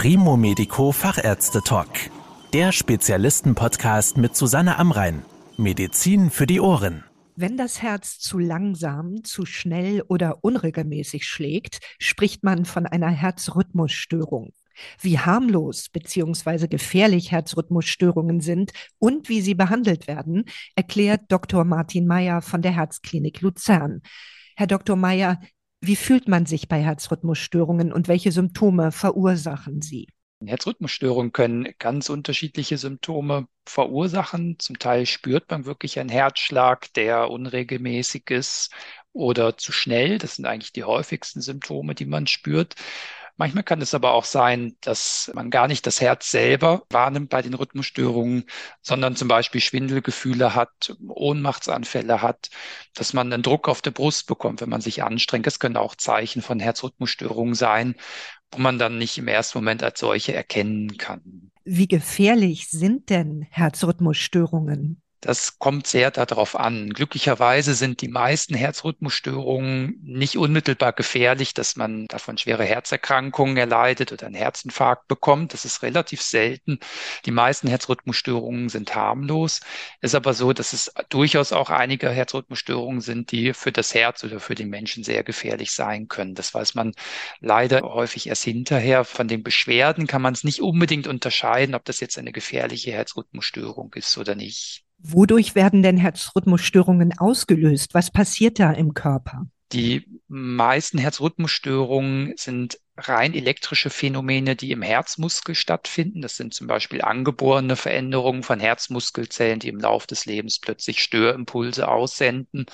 Primo Medico Fachärzte Talk. Der Spezialisten-Podcast mit Susanne Amrein. Medizin für die Ohren. Wenn das Herz zu langsam, zu schnell oder unregelmäßig schlägt, spricht man von einer Herzrhythmusstörung. Wie harmlos bzw. gefährlich Herzrhythmusstörungen sind und wie sie behandelt werden, erklärt Dr. Martin Meyer von der Herzklinik Luzern. Herr Dr. Meyer, wie fühlt man sich bei Herzrhythmusstörungen und welche Symptome verursachen sie? Herzrhythmusstörungen können ganz unterschiedliche Symptome verursachen. Zum Teil spürt man wirklich einen Herzschlag, der unregelmäßig ist oder zu schnell. Das sind eigentlich die häufigsten Symptome, die man spürt. Manchmal kann es aber auch sein, dass man gar nicht das Herz selber wahrnimmt bei den Rhythmusstörungen, sondern zum Beispiel Schwindelgefühle hat, Ohnmachtsanfälle hat, dass man einen Druck auf der Brust bekommt, wenn man sich anstrengt. Das können auch Zeichen von Herzrhythmusstörungen sein, wo man dann nicht im ersten Moment als solche erkennen kann. Wie gefährlich sind denn Herzrhythmusstörungen? Das kommt sehr darauf an. Glücklicherweise sind die meisten Herzrhythmusstörungen nicht unmittelbar gefährlich, dass man davon schwere Herzerkrankungen erleidet oder einen Herzinfarkt bekommt. Das ist relativ selten. Die meisten Herzrhythmusstörungen sind harmlos. Es ist aber so, dass es durchaus auch einige Herzrhythmusstörungen sind, die für das Herz oder für den Menschen sehr gefährlich sein können. Das weiß man leider häufig erst hinterher. Von den Beschwerden kann man es nicht unbedingt unterscheiden, ob das jetzt eine gefährliche Herzrhythmusstörung ist oder nicht. Wodurch werden denn Herzrhythmusstörungen ausgelöst? Was passiert da im Körper? Die meisten Herzrhythmusstörungen sind rein elektrische Phänomene, die im Herzmuskel stattfinden. Das sind zum Beispiel angeborene Veränderungen von Herzmuskelzellen, die im Laufe des Lebens plötzlich Störimpulse aussenden.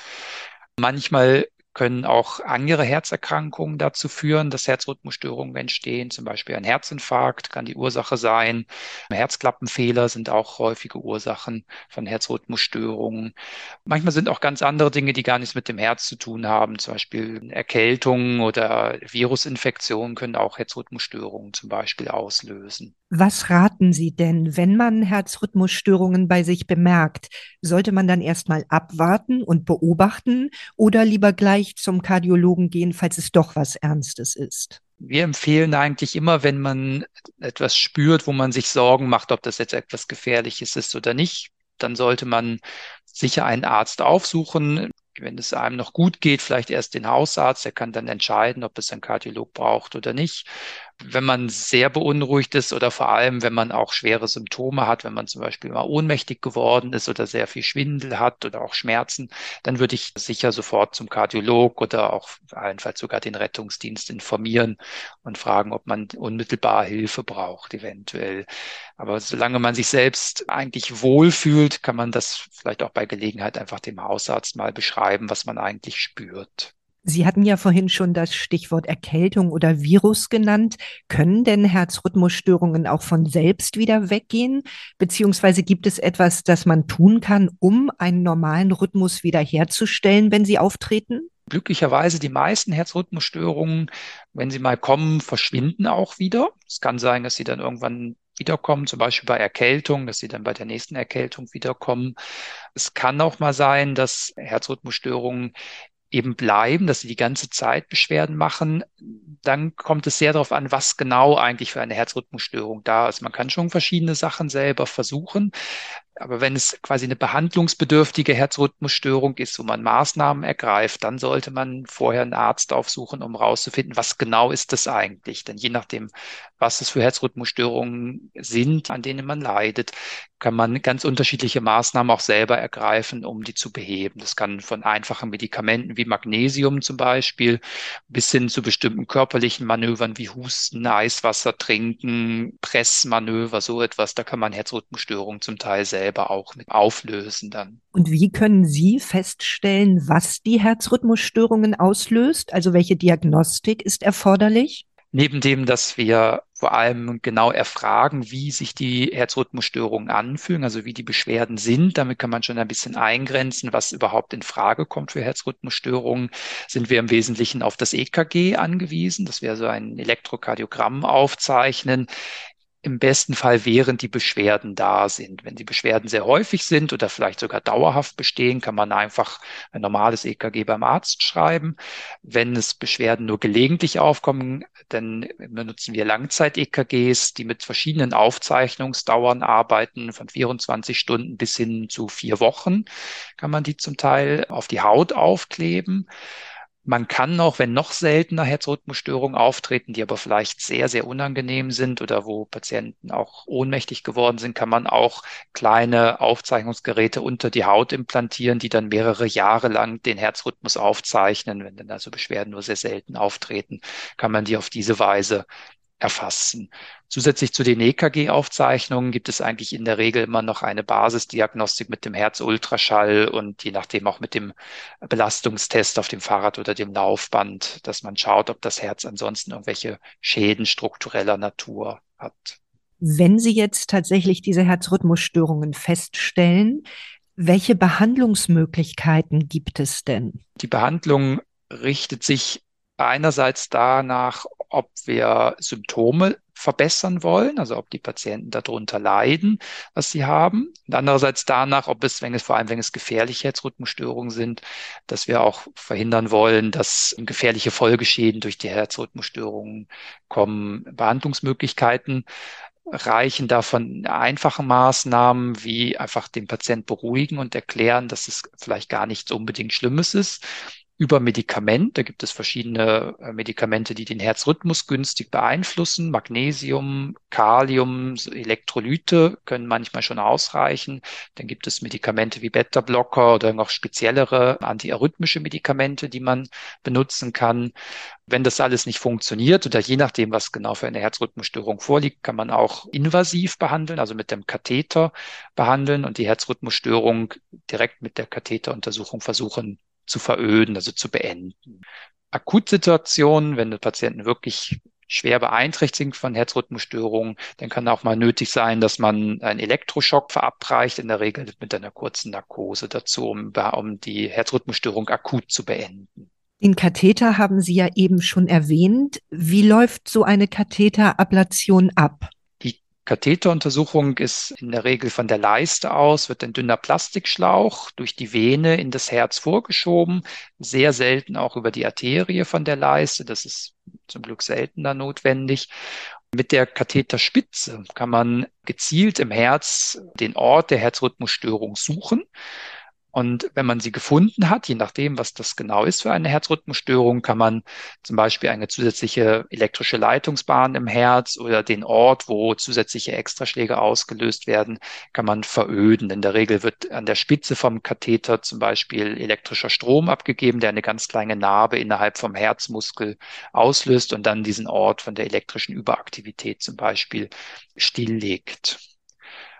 Manchmal können auch andere Herzerkrankungen dazu führen, dass Herzrhythmusstörungen entstehen. Zum Beispiel ein Herzinfarkt kann die Ursache sein. Herzklappenfehler sind auch häufige Ursachen von Herzrhythmusstörungen. Manchmal sind auch ganz andere Dinge, die gar nichts mit dem Herz zu tun haben. Zum Beispiel Erkältungen oder Virusinfektionen können auch Herzrhythmusstörungen zum Beispiel auslösen. Was raten Sie denn, wenn man Herzrhythmusstörungen bei sich bemerkt? Sollte man dann erstmal abwarten und beobachten oder lieber gleich zum Kardiologen gehen, falls es doch was Ernstes ist? Wir empfehlen eigentlich immer, wenn man etwas spürt, wo man sich Sorgen macht, ob das jetzt etwas Gefährliches ist oder nicht, dann sollte man sicher einen Arzt aufsuchen wenn es einem noch gut geht, vielleicht erst den Hausarzt, der kann dann entscheiden, ob es einen Kardiolog braucht oder nicht. Wenn man sehr beunruhigt ist oder vor allem, wenn man auch schwere Symptome hat, wenn man zum Beispiel mal ohnmächtig geworden ist oder sehr viel Schwindel hat oder auch Schmerzen, dann würde ich sicher sofort zum Kardiolog oder auch allenfalls sogar den Rettungsdienst informieren und fragen, ob man unmittelbar Hilfe braucht, eventuell. Aber solange man sich selbst eigentlich wohlfühlt, kann man das vielleicht auch bei Gelegenheit einfach dem Hausarzt mal beschreiben, was man eigentlich spürt. Sie hatten ja vorhin schon das Stichwort Erkältung oder Virus genannt. Können denn Herzrhythmusstörungen auch von selbst wieder weggehen? Beziehungsweise gibt es etwas, das man tun kann, um einen normalen Rhythmus wiederherzustellen, wenn sie auftreten? Glücklicherweise die meisten Herzrhythmusstörungen, wenn sie mal kommen, verschwinden auch wieder. Es kann sein, dass sie dann irgendwann wiederkommen, zum Beispiel bei Erkältung, dass sie dann bei der nächsten Erkältung wiederkommen. Es kann auch mal sein, dass Herzrhythmusstörungen eben bleiben, dass sie die ganze Zeit Beschwerden machen, dann kommt es sehr darauf an, was genau eigentlich für eine Herzrhythmusstörung da ist. Man kann schon verschiedene Sachen selber versuchen, aber wenn es quasi eine behandlungsbedürftige Herzrhythmusstörung ist, wo man Maßnahmen ergreift, dann sollte man vorher einen Arzt aufsuchen, um herauszufinden, was genau ist das eigentlich. Denn je nachdem, was es für Herzrhythmusstörungen sind, an denen man leidet, kann man ganz unterschiedliche Maßnahmen auch selber ergreifen, um die zu beheben. Das kann von einfachen Medikamenten wie Magnesium zum Beispiel bis hin zu bestimmten körperlichen Manövern wie Husten, Eiswasser trinken, Pressmanöver, so etwas. Da kann man Herzrhythmusstörungen zum Teil selber selber auch mit auflösen dann. Und wie können Sie feststellen, was die Herzrhythmusstörungen auslöst? Also welche Diagnostik ist erforderlich? Neben dem, dass wir vor allem genau erfragen, wie sich die Herzrhythmusstörungen anfühlen, also wie die Beschwerden sind. Damit kann man schon ein bisschen eingrenzen, was überhaupt in Frage kommt für Herzrhythmusstörungen. Sind wir im Wesentlichen auf das EKG angewiesen, dass wir so ein Elektrokardiogramm aufzeichnen, im besten Fall während die Beschwerden da sind. Wenn die Beschwerden sehr häufig sind oder vielleicht sogar dauerhaft bestehen, kann man einfach ein normales EKG beim Arzt schreiben. Wenn es Beschwerden nur gelegentlich aufkommen, dann benutzen wir Langzeit-EKGs, die mit verschiedenen Aufzeichnungsdauern arbeiten, von 24 Stunden bis hin zu vier Wochen kann man die zum Teil auf die Haut aufkleben. Man kann auch, wenn noch seltener Herzrhythmusstörungen auftreten, die aber vielleicht sehr, sehr unangenehm sind oder wo Patienten auch ohnmächtig geworden sind, kann man auch kleine Aufzeichnungsgeräte unter die Haut implantieren, die dann mehrere Jahre lang den Herzrhythmus aufzeichnen. Wenn dann also Beschwerden nur sehr selten auftreten, kann man die auf diese Weise erfassen. Zusätzlich zu den EKG-Aufzeichnungen gibt es eigentlich in der Regel immer noch eine Basisdiagnostik mit dem Herzultraschall und je nachdem auch mit dem Belastungstest auf dem Fahrrad oder dem Laufband, dass man schaut, ob das Herz ansonsten irgendwelche Schäden struktureller Natur hat. Wenn Sie jetzt tatsächlich diese Herzrhythmusstörungen feststellen, welche Behandlungsmöglichkeiten gibt es denn? Die Behandlung richtet sich einerseits danach, ob wir Symptome verbessern wollen, also ob die Patienten darunter leiden, was sie haben. Und andererseits danach, ob es, wenn es vor allem, wenn es gefährliche Herzrhythmusstörungen sind, dass wir auch verhindern wollen, dass gefährliche Folgeschäden durch die Herzrhythmusstörungen kommen. Behandlungsmöglichkeiten reichen davon einfache Maßnahmen wie einfach den Patient beruhigen und erklären, dass es vielleicht gar nichts unbedingt Schlimmes ist über Medikament. Da gibt es verschiedene äh, Medikamente, die den Herzrhythmus günstig beeinflussen. Magnesium, Kalium, Elektrolyte können manchmal schon ausreichen. Dann gibt es Medikamente wie Beta-Blocker oder noch speziellere antiarrhythmische Medikamente, die man benutzen kann. Wenn das alles nicht funktioniert oder je nachdem, was genau für eine Herzrhythmusstörung vorliegt, kann man auch invasiv behandeln, also mit dem Katheter behandeln und die Herzrhythmusstörung direkt mit der Katheteruntersuchung versuchen zu veröden, also zu beenden. Akutsituationen, wenn die Patienten wirklich schwer beeinträchtigt von Herzrhythmusstörungen, dann kann auch mal nötig sein, dass man einen Elektroschock verabreicht, in der Regel mit einer kurzen Narkose dazu, um, um die Herzrhythmusstörung akut zu beenden. Den Katheter haben Sie ja eben schon erwähnt. Wie läuft so eine Katheterablation ab? Katheteruntersuchung ist in der Regel von der Leiste aus, wird ein dünner Plastikschlauch durch die Vene in das Herz vorgeschoben, sehr selten auch über die Arterie von der Leiste. Das ist zum Glück seltener notwendig. Mit der Katheterspitze kann man gezielt im Herz den Ort der Herzrhythmusstörung suchen. Und wenn man sie gefunden hat, je nachdem, was das genau ist für eine Herzrhythmusstörung, kann man zum Beispiel eine zusätzliche elektrische Leitungsbahn im Herz oder den Ort, wo zusätzliche Extraschläge ausgelöst werden, kann man veröden. In der Regel wird an der Spitze vom Katheter zum Beispiel elektrischer Strom abgegeben, der eine ganz kleine Narbe innerhalb vom Herzmuskel auslöst und dann diesen Ort von der elektrischen Überaktivität zum Beispiel stilllegt.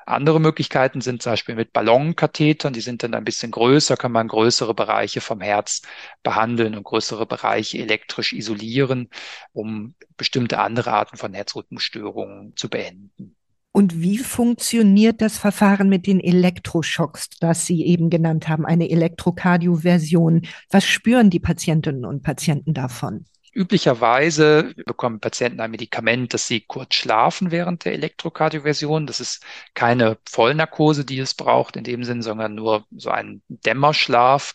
Andere Möglichkeiten sind zum Beispiel mit Ballonkathetern, die sind dann ein bisschen größer, kann man größere Bereiche vom Herz behandeln und größere Bereiche elektrisch isolieren, um bestimmte andere Arten von Herzrhythmusstörungen zu beenden. Und wie funktioniert das Verfahren mit den Elektroschocks, das Sie eben genannt haben, eine Elektrokardioversion? Was spüren die Patientinnen und Patienten davon? Üblicherweise bekommen Patienten ein Medikament, dass sie kurz schlafen während der Elektrokardioversion. Das ist keine Vollnarkose, die es braucht in dem Sinn, sondern nur so ein Dämmerschlaf,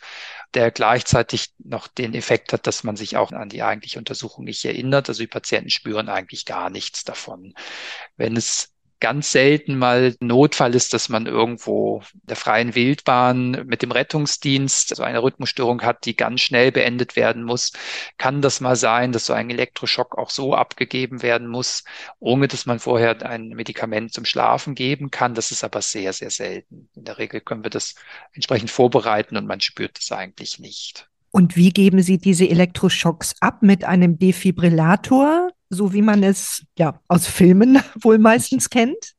der gleichzeitig noch den Effekt hat, dass man sich auch an die eigentliche Untersuchung nicht erinnert. Also die Patienten spüren eigentlich gar nichts davon. Wenn es ganz selten mal Notfall ist, dass man irgendwo der freien Wildbahn mit dem Rettungsdienst so eine Rhythmusstörung hat, die ganz schnell beendet werden muss, kann das mal sein, dass so ein Elektroschock auch so abgegeben werden muss, ohne dass man vorher ein Medikament zum Schlafen geben kann. Das ist aber sehr, sehr selten. In der Regel können wir das entsprechend vorbereiten und man spürt das eigentlich nicht. Und wie geben Sie diese Elektroschocks ab? Mit einem Defibrillator? So wie man es ja aus Filmen wohl meistens kennt?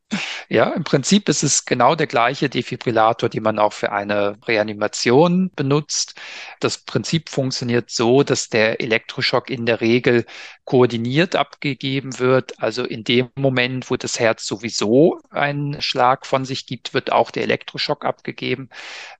Ja, im Prinzip ist es genau der gleiche Defibrillator, den man auch für eine Reanimation benutzt. Das Prinzip funktioniert so, dass der Elektroschock in der Regel koordiniert abgegeben wird. Also in dem Moment, wo das Herz sowieso einen Schlag von sich gibt, wird auch der Elektroschock abgegeben.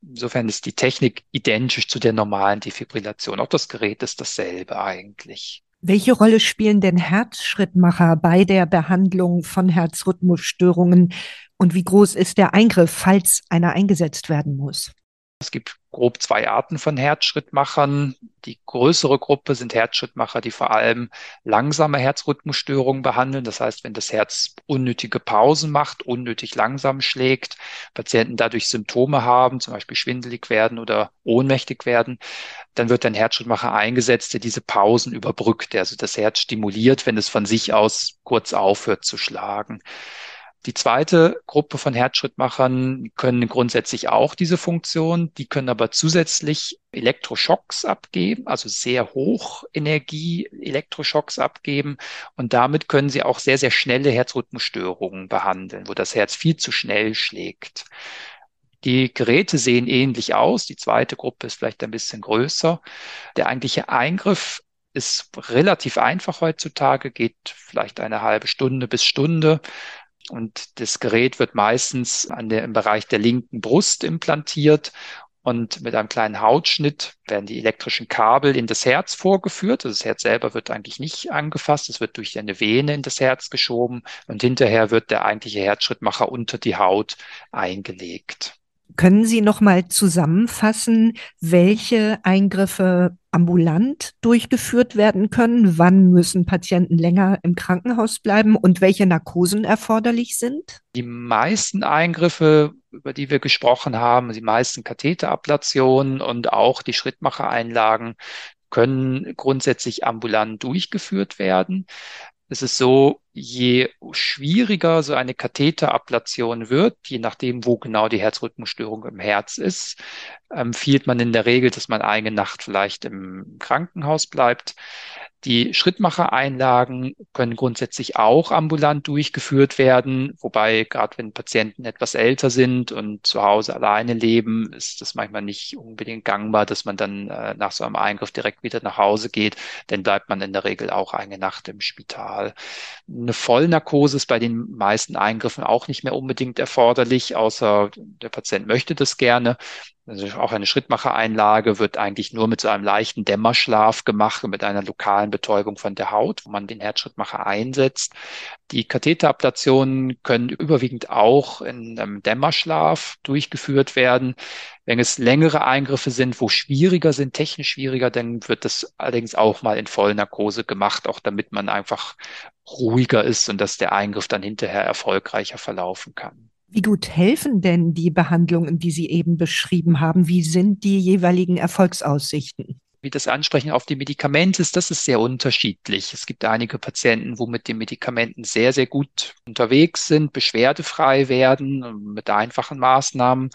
Insofern ist die Technik identisch zu der normalen Defibrillation. Auch das Gerät ist dasselbe eigentlich. Welche Rolle spielen denn Herzschrittmacher bei der Behandlung von Herzrhythmusstörungen und wie groß ist der Eingriff, falls einer eingesetzt werden muss? Es gibt grob zwei Arten von Herzschrittmachern. Die größere Gruppe sind Herzschrittmacher, die vor allem langsame Herzrhythmusstörungen behandeln. Das heißt, wenn das Herz unnötige Pausen macht, unnötig langsam schlägt, Patienten dadurch Symptome haben, zum Beispiel schwindelig werden oder ohnmächtig werden, dann wird ein Herzschrittmacher eingesetzt, der diese Pausen überbrückt, der also das Herz stimuliert, wenn es von sich aus kurz aufhört zu schlagen. Die zweite Gruppe von Herzschrittmachern können grundsätzlich auch diese Funktion. Die können aber zusätzlich Elektroschocks abgeben, also sehr hoch Energie Elektroschocks abgeben. Und damit können sie auch sehr, sehr schnelle Herzrhythmusstörungen behandeln, wo das Herz viel zu schnell schlägt. Die Geräte sehen ähnlich aus. Die zweite Gruppe ist vielleicht ein bisschen größer. Der eigentliche Eingriff ist relativ einfach heutzutage, geht vielleicht eine halbe Stunde bis Stunde. Und das Gerät wird meistens an der, im Bereich der linken Brust implantiert und mit einem kleinen Hautschnitt werden die elektrischen Kabel in das Herz vorgeführt. Also das Herz selber wird eigentlich nicht angefasst. Es wird durch eine Vene in das Herz geschoben und hinterher wird der eigentliche Herzschrittmacher unter die Haut eingelegt. Können Sie noch mal zusammenfassen, welche Eingriffe ambulant durchgeführt werden können? Wann müssen Patienten länger im Krankenhaus bleiben und welche Narkosen erforderlich sind? Die meisten Eingriffe, über die wir gesprochen haben, die meisten Katheterablationen und auch die Schrittmachereinlagen können grundsätzlich ambulant durchgeführt werden. Es ist so, je schwieriger so eine Katheterablation wird, je nachdem, wo genau die Herzrhythmusstörung im Herz ist, empfiehlt man in der Regel, dass man eine Nacht vielleicht im Krankenhaus bleibt. Die Schrittmachereinlagen können grundsätzlich auch ambulant durchgeführt werden, wobei gerade wenn Patienten etwas älter sind und zu Hause alleine leben, ist das manchmal nicht unbedingt gangbar, dass man dann äh, nach so einem Eingriff direkt wieder nach Hause geht, denn bleibt man in der Regel auch eine Nacht im Spital. Eine Vollnarkose ist bei den meisten Eingriffen auch nicht mehr unbedingt erforderlich, außer der Patient möchte das gerne. Also auch eine Schrittmachereinlage wird eigentlich nur mit so einem leichten Dämmerschlaf gemacht und mit einer lokalen Betäubung von der Haut, wo man den Herzschrittmacher einsetzt. Die Katheterablationen können überwiegend auch in einem Dämmerschlaf durchgeführt werden. Wenn es längere Eingriffe sind, wo schwieriger sind, technisch schwieriger, dann wird das allerdings auch mal in Vollnarkose gemacht, auch damit man einfach ruhiger ist und dass der Eingriff dann hinterher erfolgreicher verlaufen kann. Wie gut helfen denn die Behandlungen, die Sie eben beschrieben haben? Wie sind die jeweiligen Erfolgsaussichten? Wie das Ansprechen auf die Medikamente ist, das ist sehr unterschiedlich. Es gibt einige Patienten, wo mit den Medikamenten sehr, sehr gut unterwegs sind, beschwerdefrei werden mit einfachen Maßnahmen.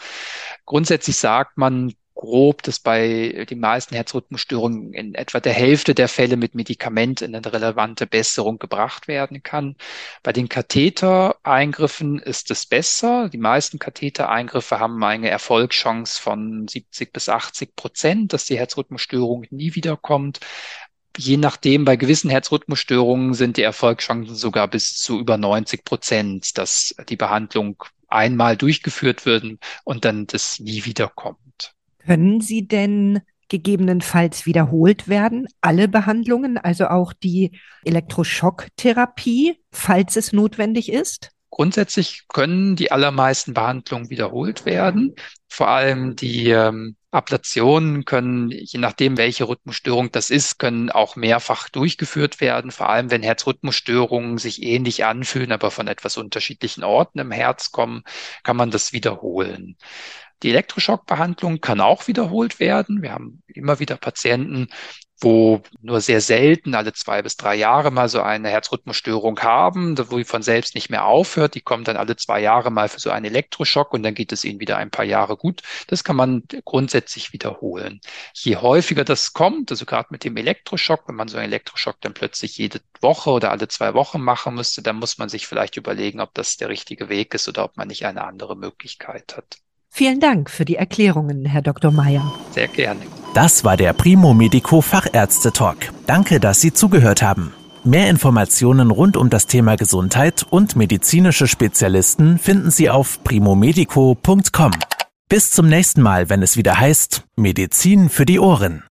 Grundsätzlich sagt man, grob, dass bei den meisten Herzrhythmusstörungen in etwa der Hälfte der Fälle mit Medikament in eine relevante Besserung gebracht werden kann. Bei den Kathetereingriffen ist es besser. Die meisten Kathetereingriffe haben eine Erfolgschance von 70 bis 80 Prozent, dass die Herzrhythmusstörung nie wiederkommt. Je nachdem, bei gewissen Herzrhythmusstörungen sind die Erfolgschancen sogar bis zu über 90 Prozent, dass die Behandlung einmal durchgeführt wird und dann das nie wiederkommt. Können sie denn gegebenenfalls wiederholt werden, alle Behandlungen, also auch die Elektroschocktherapie, falls es notwendig ist? Grundsätzlich können die allermeisten Behandlungen wiederholt werden. Vor allem die ähm, Ablationen können, je nachdem, welche Rhythmusstörung das ist, können auch mehrfach durchgeführt werden. Vor allem, wenn Herzrhythmusstörungen sich ähnlich anfühlen, aber von etwas unterschiedlichen Orten im Herz kommen, kann man das wiederholen. Die Elektroschockbehandlung kann auch wiederholt werden. Wir haben immer wieder Patienten, wo nur sehr selten alle zwei bis drei Jahre mal so eine Herzrhythmusstörung haben, wo die von selbst nicht mehr aufhört. Die kommen dann alle zwei Jahre mal für so einen Elektroschock und dann geht es ihnen wieder ein paar Jahre gut. Das kann man grundsätzlich wiederholen. Je häufiger das kommt, also gerade mit dem Elektroschock, wenn man so einen Elektroschock dann plötzlich jede Woche oder alle zwei Wochen machen müsste, dann muss man sich vielleicht überlegen, ob das der richtige Weg ist oder ob man nicht eine andere Möglichkeit hat. Vielen Dank für die Erklärungen, Herr Dr. Meyer. Sehr gerne. Das war der Primo Medico Fachärzte Talk. Danke, dass Sie zugehört haben. Mehr Informationen rund um das Thema Gesundheit und medizinische Spezialisten finden Sie auf primomedico.com. Bis zum nächsten Mal, wenn es wieder heißt Medizin für die Ohren.